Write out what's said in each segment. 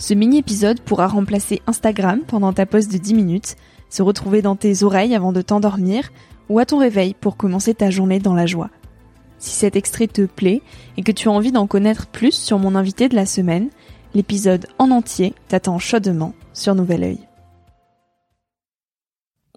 Ce mini-épisode pourra remplacer Instagram pendant ta pause de 10 minutes, se retrouver dans tes oreilles avant de t'endormir ou à ton réveil pour commencer ta journée dans la joie. Si cet extrait te plaît et que tu as envie d'en connaître plus sur mon invité de la semaine, l'épisode en entier t'attend chaudement sur Nouvel Oeil.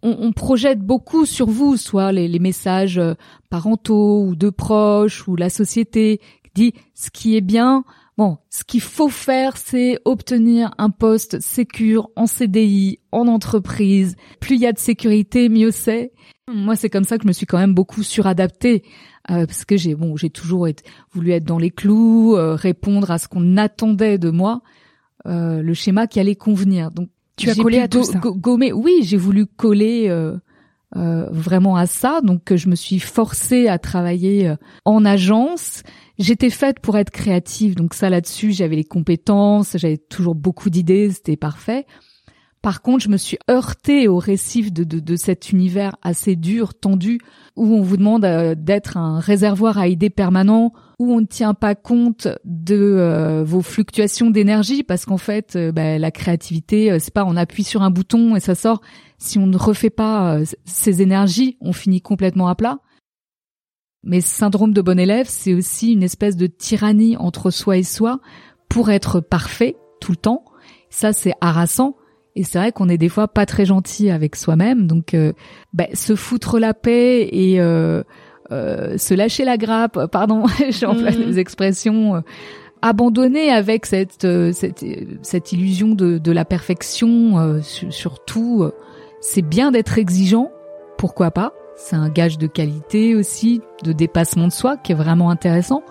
On, projette beaucoup sur vous, soit les, les, messages euh, parentaux ou de proches ou la société qui dit ce qui est bien, Bon, ce qu'il faut faire, c'est obtenir un poste sécure en CDI, en entreprise. Plus il y a de sécurité, mieux c'est. Moi, c'est comme ça que je me suis quand même beaucoup suradaptée euh, parce que j'ai bon, j'ai toujours voulu être dans les clous, euh, répondre à ce qu'on attendait de moi, euh, le schéma qui allait convenir. Donc, tu as collé à tout ça. Gommer, oui, j'ai voulu coller. Vraiment à ça, donc je me suis forcée à travailler en agence. J'étais faite pour être créative, donc ça là-dessus, j'avais les compétences, j'avais toujours beaucoup d'idées, c'était parfait. Par contre, je me suis heurtée au récif de, de, de, cet univers assez dur, tendu, où on vous demande euh, d'être un réservoir à idées permanent, où on ne tient pas compte de euh, vos fluctuations d'énergie, parce qu'en fait, euh, bah, la créativité, c'est pas on appuie sur un bouton et ça sort. Si on ne refait pas ces énergies, on finit complètement à plat. Mais syndrome de bon élève, c'est aussi une espèce de tyrannie entre soi et soi pour être parfait tout le temps. Ça, c'est harassant. Et c'est vrai qu'on est des fois pas très gentil avec soi-même. Donc, euh, ben, se foutre la paix et euh, euh, se lâcher la grappe, pardon, j'emploie mmh. les expressions, abandonner avec cette, cette, cette illusion de, de la perfection, surtout, c'est bien d'être exigeant, pourquoi pas c'est un gage de qualité aussi, de dépassement de soi qui est vraiment intéressant.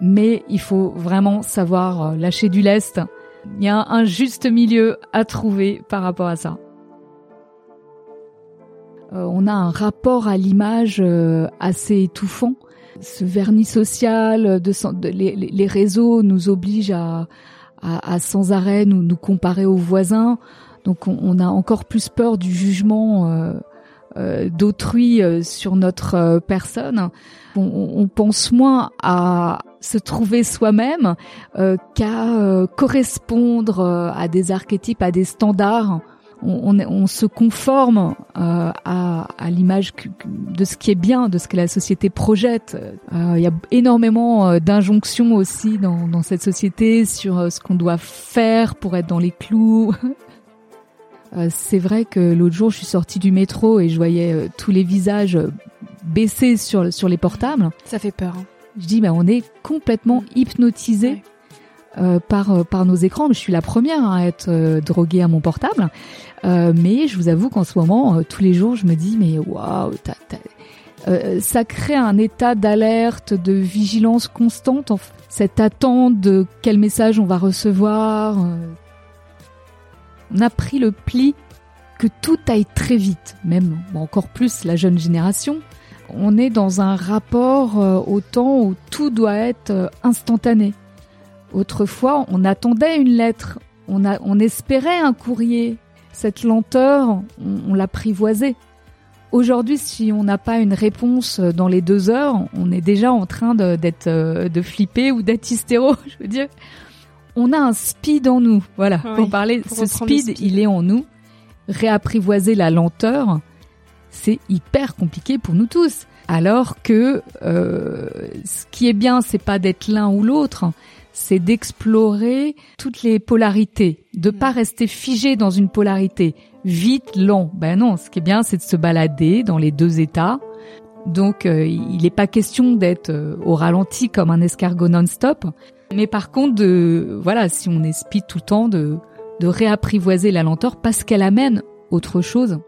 Mais il faut vraiment savoir euh, lâcher du lest. Il y a un juste milieu à trouver par rapport à ça. Euh, on a un rapport à l'image euh, assez étouffant. Ce vernis social, de, les, réseaux nous obligent à, sans arrêt nous, nous comparer aux voisins. Donc on, a encore plus peur du jugement euh, d'autrui euh, sur notre euh, personne. On, pense moins à se trouver soi-même qu'à correspondre à des archétypes, à des standards. On, se conforme à, l'image de ce qui est bien, de ce que la société projette. Il y a énormément d'injonctions aussi dans, cette société sur ce qu'on doit faire pour être dans les clous, Euh, c'est vrai que l'autre jour, je suis sortie du métro et je voyais euh, tous les visages euh, baissés sur, sur les portables. Ça fait peur. Hein. Je dis, bah, on est complètement hypnotisé par, par nos écrans. Je suis la première à être droguée à mon portable. mais je vous avoue qu'en ce moment, tous les jours, je me dis, mais waouh, ça crée un état d'alerte, de vigilance constante, cette attente de quel message on va recevoir, on a pris le pli que tout aille très vite, même encore plus la jeune génération. On est dans un rapport euh, au temps où tout doit être euh, instantané. Autrefois, on attendait une lettre, on, on espérait un courrier. Cette lenteur, on, l'apprivoisait. Aujourd'hui, si on n'a pas une réponse dans les deux heures, on est déjà en train d'être de, flipper ou d'être hystéro. Je veux dire, on a un speed en nous. Voilà, pour parler, ce speed, il est en nous. Réapprivoiser la lenteur, c'est hyper compliqué pour nous tous. Alors que euh, ce qui est bien, c'est pas d'être l'un ou l'autre, c'est d'explorer toutes les polarités, de pas mm. rester figé dans une polarité, vite, lent. Ben non, ce qui est bien, c'est de se balader dans les deux états. Donc, euh, il n'est pas question d'être euh, au ralenti comme un escargot non-stop, mais par contre, de voilà, si on est speed tout le temps, de de réapprivoiser la lenteur parce qu'elle amène autre chose.